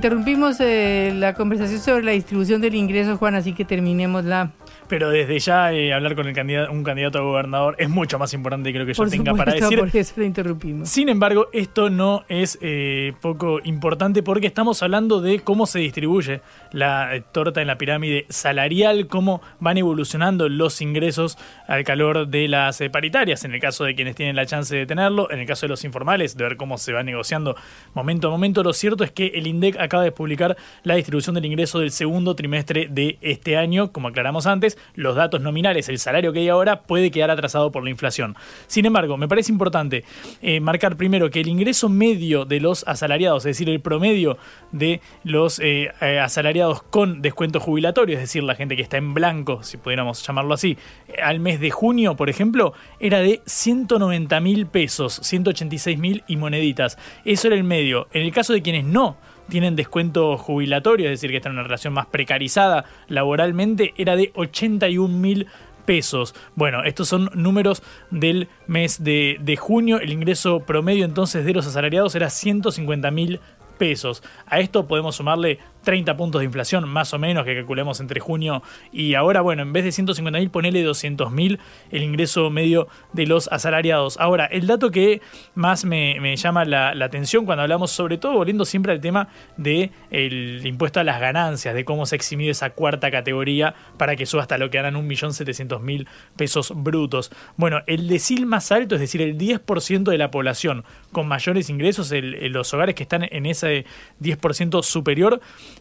interrumpimos eh, la conversación sobre la distribución del ingreso, Juan, así que terminemos la
pero desde ya eh, hablar con el candidato, un candidato a gobernador es mucho más importante creo que yo
Por
tenga para decir.
por eso lo interrumpimos.
Sin embargo, esto no es eh, poco importante porque estamos hablando de cómo se distribuye la eh, torta en la pirámide salarial, cómo van evolucionando los ingresos al calor de las paritarias, en el caso de quienes tienen la chance de tenerlo, en el caso de los informales, de ver cómo se va negociando momento a momento. Lo cierto es que el INDEC acaba de publicar la distribución del ingreso del segundo trimestre de este año, como aclaramos antes, los datos nominales, el salario que hay ahora puede quedar atrasado por la inflación. Sin embargo, me parece importante eh, marcar primero que el ingreso medio de los asalariados, es decir, el promedio de los eh, eh, asalariados con descuento jubilatorio, es decir, la gente que está en blanco, si pudiéramos llamarlo así, al mes de junio, por ejemplo, era de 190 mil pesos, 186 mil y moneditas. Eso era el medio. En el caso de quienes no tienen descuento jubilatorio, es decir, que están en una relación más precarizada laboralmente, era de 81 mil pesos. Bueno, estos son números del mes de, de junio. El ingreso promedio entonces de los asalariados era 150 mil pesos. A esto podemos sumarle 30 puntos de inflación, más o menos, que calculemos entre junio y ahora. Bueno, en vez de 150 mil, ponele 200 mil el ingreso medio de los asalariados. Ahora, el dato que más me, llama la, atención cuando hablamos, sobre todo volviendo siempre al tema del el impuesto a las ganancias, de cómo se ha eximido esa cuarta categoría para que suba hasta lo que ganan 1.700.000 pesos brutos. Bueno, el decil más alto, es decir, el 10% de la población con mayores ingresos, los hogares que están en ese 10% superior,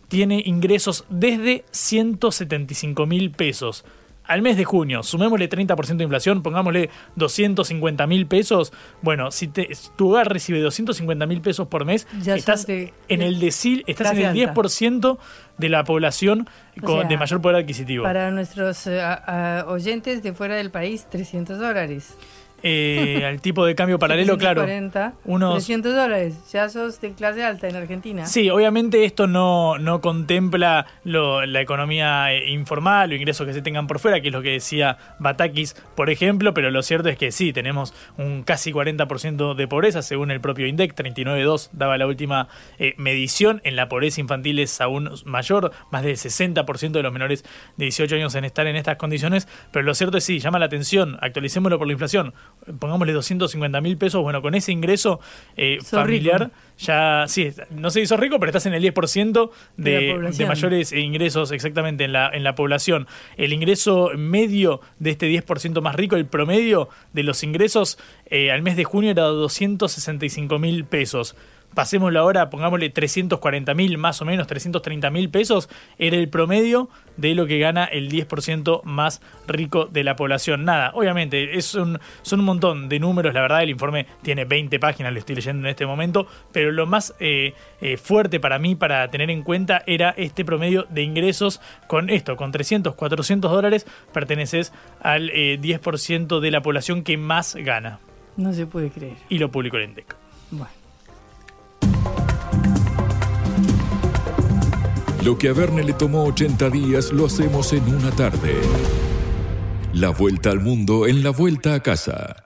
tiene ingresos desde 175 mil pesos. Al mes de junio, sumémosle 30% de inflación, pongámosle 250 mil pesos. Bueno, si te, tu hogar recibe 250 mil pesos por mes,
Ya
estás en el decil, estás en el
alta.
10% de la población
O
con,
sea,
de mayor poder adquisitivo.
Para nuestros a- oyentes de fuera del país, 300 dólares.
Eh, al tipo de cambio paralelo, claro.
740,
Unos
300 dólares. Ya sos de clase alta en Argentina.
Sí, obviamente esto no, no contempla lo- la economía eh, informal o ingresos que se tengan por fuera, que es lo que decía Batakis, por ejemplo, pero lo cierto es que sí, tenemos un casi 40% de pobreza, según el propio INDEC, 39.2 daba la última eh, medición, en la pobreza infantil es aún mayor, más del 60% de los menores de 18 años en estar en estas condiciones, pero lo cierto es sí, llama la atención, actualicémoslo por la inflación, pongámosle 250 mil pesos, bueno, con ese ingreso eh, familiar
rico.
ya, sí, no sé si sos rico, pero estás en el 10%
De
de mayores ingresos exactamente en la, en la población. El ingreso medio de este 10% más rico, el promedio de los ingresos eh, al mes de junio era 265 mil pesos. Pasémoslo ahora, pongámosle 340 mil, más o menos 330 mil pesos, era el promedio de lo que gana el 10% más rico de la población. Nada, obviamente, es un, son un montón de números, la verdad, el informe tiene 20 páginas, lo estoy leyendo en este momento, pero lo más eh, eh, fuerte para mí, para tener en cuenta, era este promedio de ingresos con esto, con 300, 400 dólares, perteneces al eh, 10% de la población que más gana.
No se puede creer.
Y lo publicó el INDEC.
Bueno.
Lo que a Verne le tomó 80 días lo hacemos en una tarde. La vuelta al mundo en la vuelta a casa.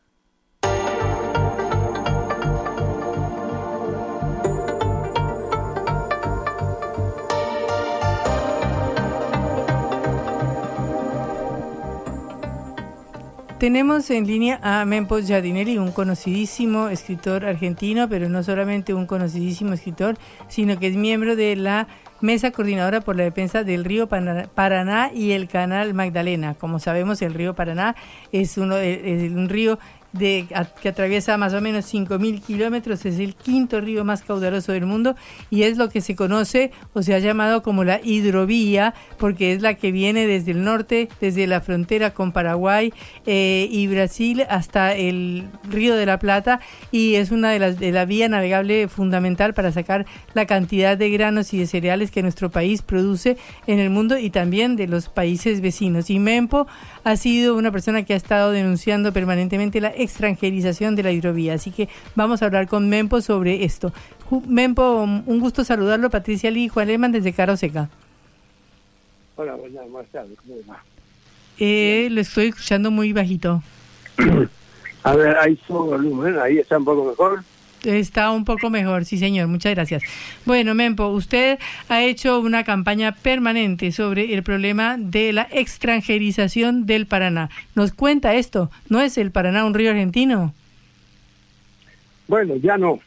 Tenemos en línea a Mempo Giardinelli, un conocidísimo escritor argentino, pero no solamente un conocidísimo escritor, sino que es miembro de la Mesa Coordinadora por la Defensa del Río Paraná y el Canal Magdalena. Como sabemos, el río Paraná es, uno, es un río que atraviesa más o menos 5.000 kilómetros, es el quinto río más caudaloso del mundo y es lo que se conoce o se ha llamado como la hidrovía, porque es la que viene desde el norte, desde la frontera con Paraguay eh, y Brasil hasta el río de la Plata y es una de las de la vía navegable fundamental para sacar la cantidad de granos y de cereales que nuestro país produce en el mundo y también de los países vecinos. Y Mempo ha sido una persona que ha estado denunciando permanentemente la extranjerización de la hidrovía. Así que vamos a hablar con Mempo sobre esto. Mempo, un gusto saludarlo. Patricia Lee y Juan Lehmann desde Caro Seca.
Hola, buenas, buenas tardes. ¿Cómo va?
Eh, lo estoy escuchando muy bajito. *clears throat*
A ver, ahí subo volumen, ahí está un poco mejor.
Está un poco mejor, sí señor, muchas gracias. Bueno, Mempo, usted ha hecho una campaña permanente sobre el problema de la extranjerización del Paraná. ¿Nos cuenta esto? ¿No es el Paraná un río argentino?
Bueno, ya no,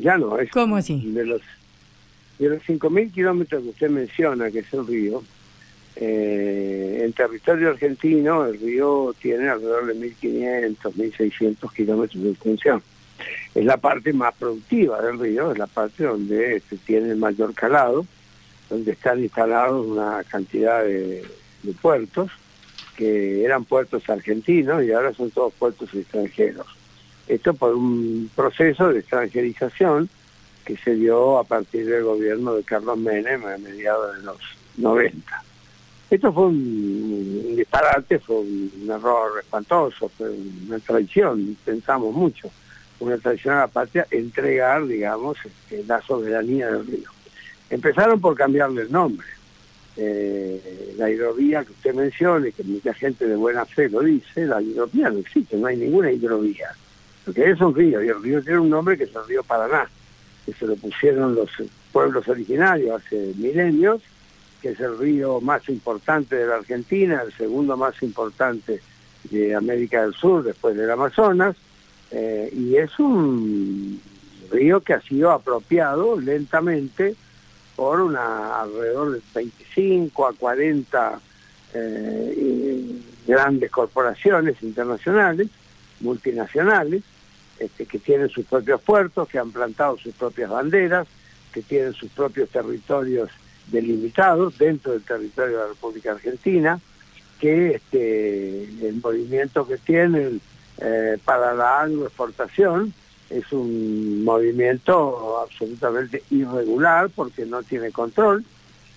ya no. Es
¿Cómo así?
De los, de los 5.000 kilómetros que usted menciona, que es el río, eh, en territorio argentino el río tiene alrededor de 1.500, 1.600 kilómetros de extensión es la parte más productiva del río, es la parte donde se tiene el mayor calado, donde están instalados una cantidad de, puertos que eran puertos argentinos y ahora son todos puertos extranjeros. Esto por un proceso de extranjerización que se dio a partir del gobierno de Carlos Menem a mediados de los 90. Esto fue un, disparate, fue un error espantoso, fue una traición, pensamos mucho una la patria, entregar, digamos, este, la soberanía del río. Empezaron por cambiarle el nombre. Eh, la hidrovía que usted menciona y que mucha gente de buena fe lo dice, la hidrovía no existe, no hay ninguna hidrovía. Porque es un río y el río tiene un nombre que es el río Paraná, que se lo pusieron los pueblos originarios hace milenios, que es el río más importante de la Argentina, el segundo más importante de América del Sur después del Amazonas, eh, y es un río que ha sido apropiado lentamente por una alrededor de 25 a 40 eh, grandes corporaciones internacionales, multinacionales, este, que tienen sus propios puertos, que han plantado sus propias banderas, que tienen sus propios territorios delimitados dentro del territorio de la República Argentina, que este, el movimiento que tienen eh, para la agroexportación es un movimiento absolutamente irregular porque no tiene control.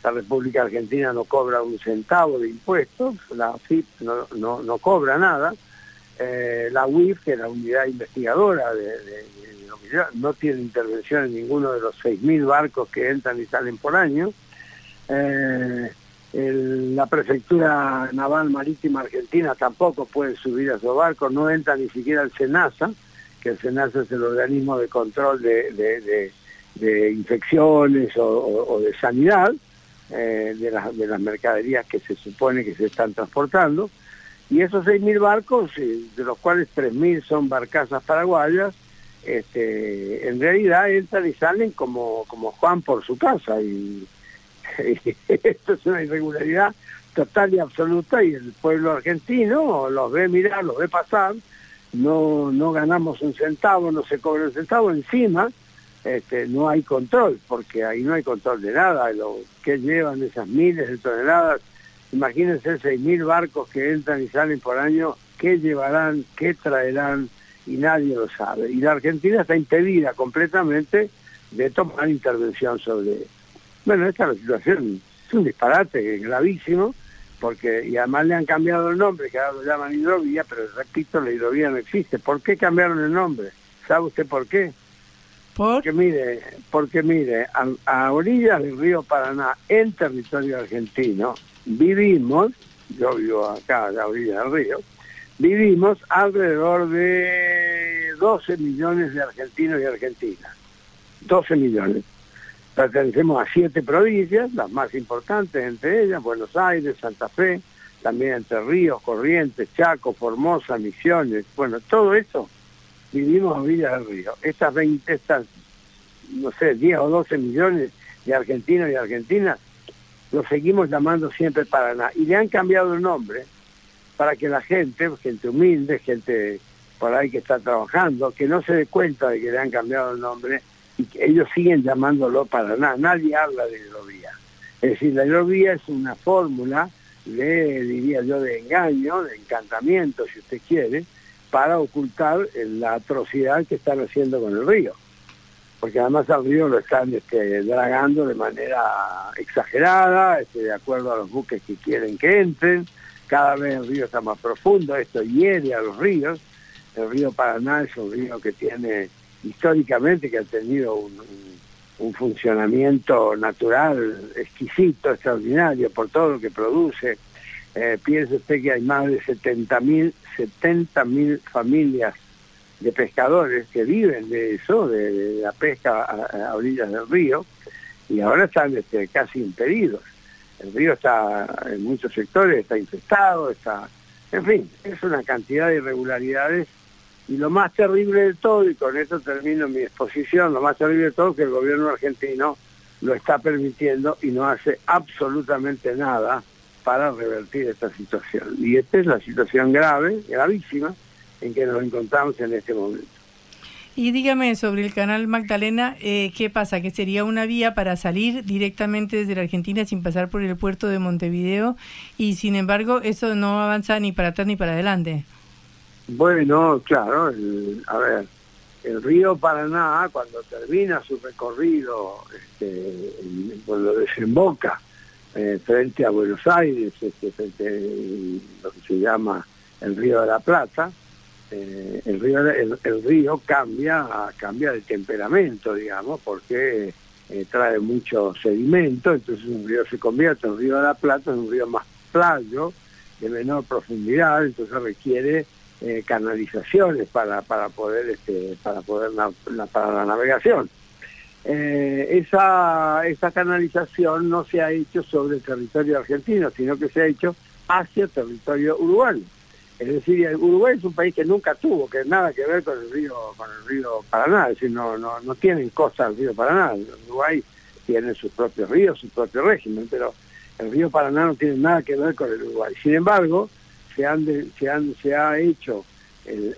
La República Argentina no cobra un centavo de impuestos, la FIP no, no, cobra nada. Eh, la UIF, que es la unidad investigadora de, no tiene intervención en ninguno de los 6.000 barcos que entran y salen por año. Eh, la prefectura naval marítima argentina tampoco puede subir a su barco, no entra ni siquiera el SENASA, que el SENASA es el organismo de control de, infecciones o, de sanidad eh, de, de, las mercaderías que se supone que se están transportando. Y esos 6.000 barcos, eh, de los cuales 3.000 son barcazas paraguayas, este, en realidad entran y salen como, como Juan por su casa y *laughs* esto es una irregularidad total y absoluta y el pueblo argentino los ve mirar, los ve pasar, no, no ganamos un centavo, no se cobra un centavo, encima este, no hay control, porque ahí no hay control de nada, lo que llevan esas miles de toneladas, imagínense 6.000 barcos que entran y salen por año, qué llevarán, qué traerán, y nadie lo sabe. Y la Argentina está impedida completamente de tomar intervención sobre bueno, esta es la situación, es un disparate gravísimo, porque y además le han cambiado el nombre, que ahora lo llaman hidrovía, pero repito, la hidrovía no existe. ¿Por qué cambiaron el nombre? ¿Sabe usted por qué? Porque mire, porque mire, a, orillas del río Paraná, en territorio argentino, vivimos, yo vivo acá a la orilla del río, vivimos alrededor de 12 millones de argentinos y argentinas. 12 millones. Pertenecemos a siete provincias, las más importantes entre ellas, Buenos Aires, Santa Fe, también Entre Ríos, Corrientes, Chaco, Formosa, Misiones, bueno, todo eso vivimos a Villa del Río. Estas 20, estas, no sé, 10 o 12 millones de argentinos y argentinas, los seguimos llamando siempre Paraná. Y le han cambiado el nombre para que la gente, gente humilde, gente por ahí que está trabajando, que no se dé cuenta de que le han cambiado el nombre, ellos siguen llamándolo Paraná, nadie habla de hidrovía. Es decir, la hidrovía es una fórmula de, diría yo, de engaño, de encantamiento, si usted quiere, para ocultar la atrocidad que están haciendo con el río. Porque además al río lo están este, dragando de manera exagerada, este, de acuerdo a los buques que quieren que entren. Cada vez el río está más profundo, esto hiere a los ríos. El río Paraná es un río que tiene históricamente que ha tenido un, funcionamiento natural exquisito, extraordinario por todo lo que produce. Eh, piense usted que hay más de 70.000 70 familias de pescadores que viven de eso, de, la pesca a, a, orillas del río, y ahora están este, casi impedidos. El río está, en muchos sectores, está infestado, está... En fin, es una cantidad de irregularidades y lo más terrible de todo, y con esto termino mi exposición, lo más terrible de todo es que el gobierno argentino lo está permitiendo y no hace absolutamente nada para revertir esta situación. Y esta es la situación grave, gravísima, en que nos encontramos en este momento.
Y dígame sobre el canal Magdalena, eh, ¿qué pasa? ¿Que sería una vía para salir directamente desde la Argentina sin pasar por el puerto de Montevideo? Y sin embargo, eso no avanza ni para atrás ni para adelante.
Bueno, claro, el, a ver, el río Paraná, cuando termina su recorrido, este, cuando desemboca eh, frente a Buenos Aires, este, frente a lo que se llama el río de la Plata, eh, el, río, el, el, río cambia, cambia de temperamento, digamos, porque eh, trae mucho sedimento, entonces un río se convierte en río de la Plata, en un río más playo, de menor profundidad, entonces requiere eh, canalizaciones para, para poder este, para poder la, para la navegación. Eh, esa, esa canalización no se ha hecho sobre el territorio argentino, sino que se ha hecho hacia el territorio uruguayo. Es decir, Uruguay es un país que nunca tuvo que nada que ver con el río con el río Paraná, es decir, no, no, no tienen costa el río Paraná. Uruguay tiene sus propios ríos, su propio régimen, pero el río Paraná no tiene nada que ver con el Uruguay. Sin embargo, se, han de, se, se ha hecho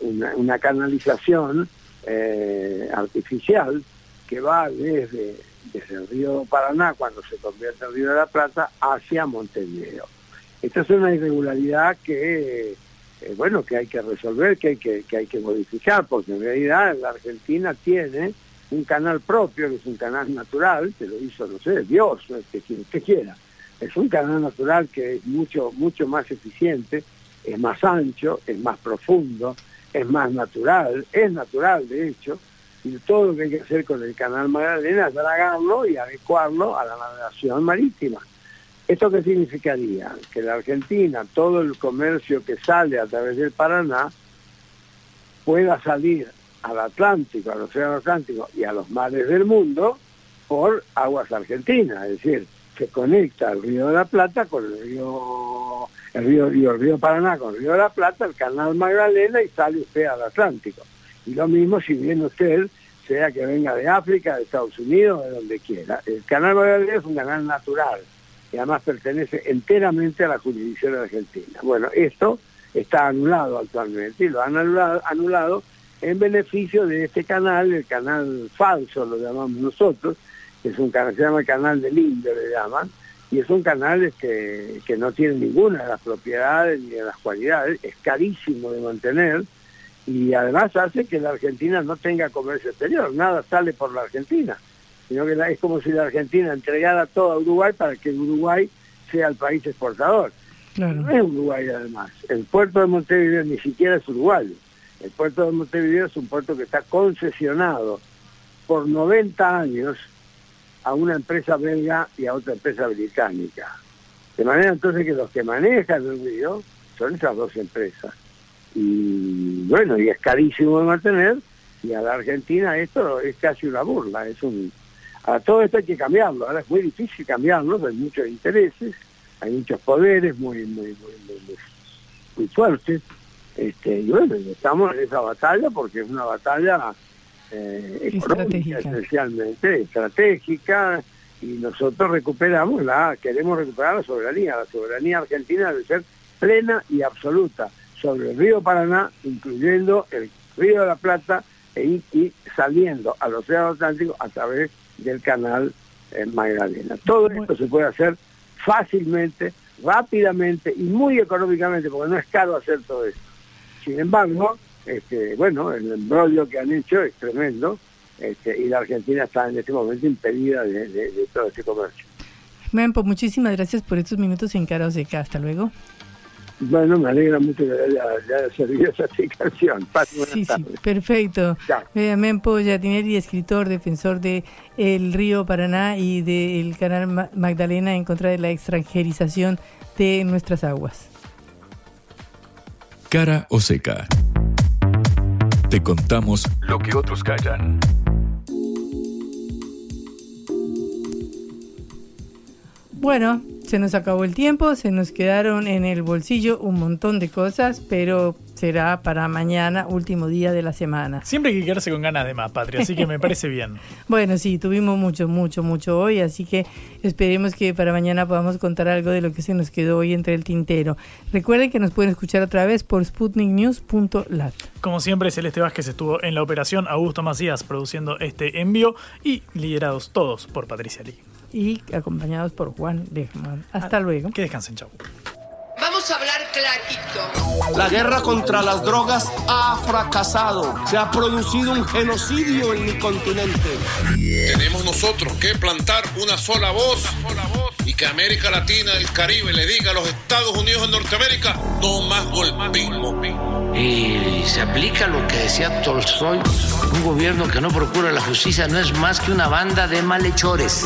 una, canalización eh, artificial que va desde, desde el río Paraná, cuando se convierte en el río de la Plata, hacia Montevideo. Esta es una irregularidad que eh, bueno, que hay que resolver, que hay que, que hay que modificar, porque en realidad la Argentina tiene un canal propio, que es un canal natural, que lo hizo, no sé, Dios, que quiera. Es un canal natural que es mucho, mucho más eficiente, es más ancho, es más profundo, es más natural, es natural de hecho, y todo lo que hay que hacer con el canal Magdalena es dragarlo y adecuarlo a la navegación marítima. ¿Esto qué significaría? Que la Argentina, todo el comercio que sale a través del Paraná, pueda salir al Atlántico, al Océano Atlántico y a los mares del mundo por aguas argentinas, es decir, se conecta el río de la Plata con el río, el río, el río Paraná con el río de la Plata, el canal Magdalena y sale usted al Atlántico. Y lo mismo si viene usted, sea que venga de África, de Estados Unidos, de donde quiera. El canal Magdalena es un canal natural y además pertenece enteramente a la jurisdicción argentina. Bueno, esto está anulado actualmente y lo han anulado, anulado en beneficio de este canal, el canal falso lo llamamos nosotros, que es un canal, se llama el canal del Indio, le llaman, y es un canal que, que no tiene ninguna de las propiedades ni de las cualidades, es carísimo de mantener y además hace que la Argentina no tenga comercio exterior, nada sale por la Argentina sino que es como si la Argentina entregara todo a Uruguay para que Uruguay sea el país exportador. No es Uruguay además. El puerto de Montevideo ni siquiera es uruguayo. El puerto de Montevideo es un puerto que está concesionado por 90 años a una empresa belga y a otra empresa británica. De manera entonces que los que manejan el río son esas dos empresas. Y bueno, y es carísimo de mantener, y a la Argentina esto es casi una burla, es un a todo esto hay que cambiarlo, ahora es muy difícil cambiarlo, hay muchos intereses, hay muchos poderes muy, muy, muy, muy, fuertes, este, y bueno, estamos en esa batalla porque es una batalla eh, económica, esencialmente estratégica, y nosotros recuperamos la, queremos recuperar la soberanía, la soberanía argentina debe ser plena y absoluta sobre el río Paraná, incluyendo el río de la Plata, e, y saliendo al Océano Atlántico a través del canal eh, Magdalena. Todo esto se puede hacer fácilmente, rápidamente y muy económicamente, porque no es caro hacer todo esto. Sin embargo, este, bueno, el embrollo que han hecho es tremendo este, y la Argentina está en este momento impedida de, todo este comercio.
Mempo, muchísimas gracias por estos minutos en Cara Seca. Hasta luego.
Bueno, me alegra mucho que haya, servido esa *laughs* explicación.
Sí, sí, perfecto. Eh, Mempo Yatineri, escritor, defensor de el río Paraná y del canal Magdalena en contra de la extranjerización de nuestras aguas.
Cara o seca. Te contamos lo que otros callan.
Bueno, se nos acabó el tiempo, se nos quedaron en el bolsillo un montón de cosas, pero será para mañana, último día de la semana.
Siempre hay que quedarse con ganas de más, Patria, así que me parece bien. *laughs*
bueno, sí, tuvimos mucho, mucho, mucho hoy, así que esperemos que para mañana podamos contar algo de lo que se nos quedó hoy entre el tintero. Recuerden que nos pueden escuchar otra vez por sputniknews.lat.
Como siempre, Celeste Vázquez estuvo en la operación, Augusto Macías produciendo este envío y liderados todos por Patricia Lee
y acompañados por Juan Lehmann. Hasta luego.
Que descansen, chau.
Vamos a hablar clarito.
La guerra contra las drogas ha fracasado. Se ha producido un genocidio en mi continente.
Tenemos nosotros que plantar una sola voz y que América Latina, el Caribe, le diga a los Estados Unidos de Norteamérica, no más golpismo.
Y se aplica lo que decía Tolstoy, un gobierno que no procura la justicia no es más que una banda de malhechores.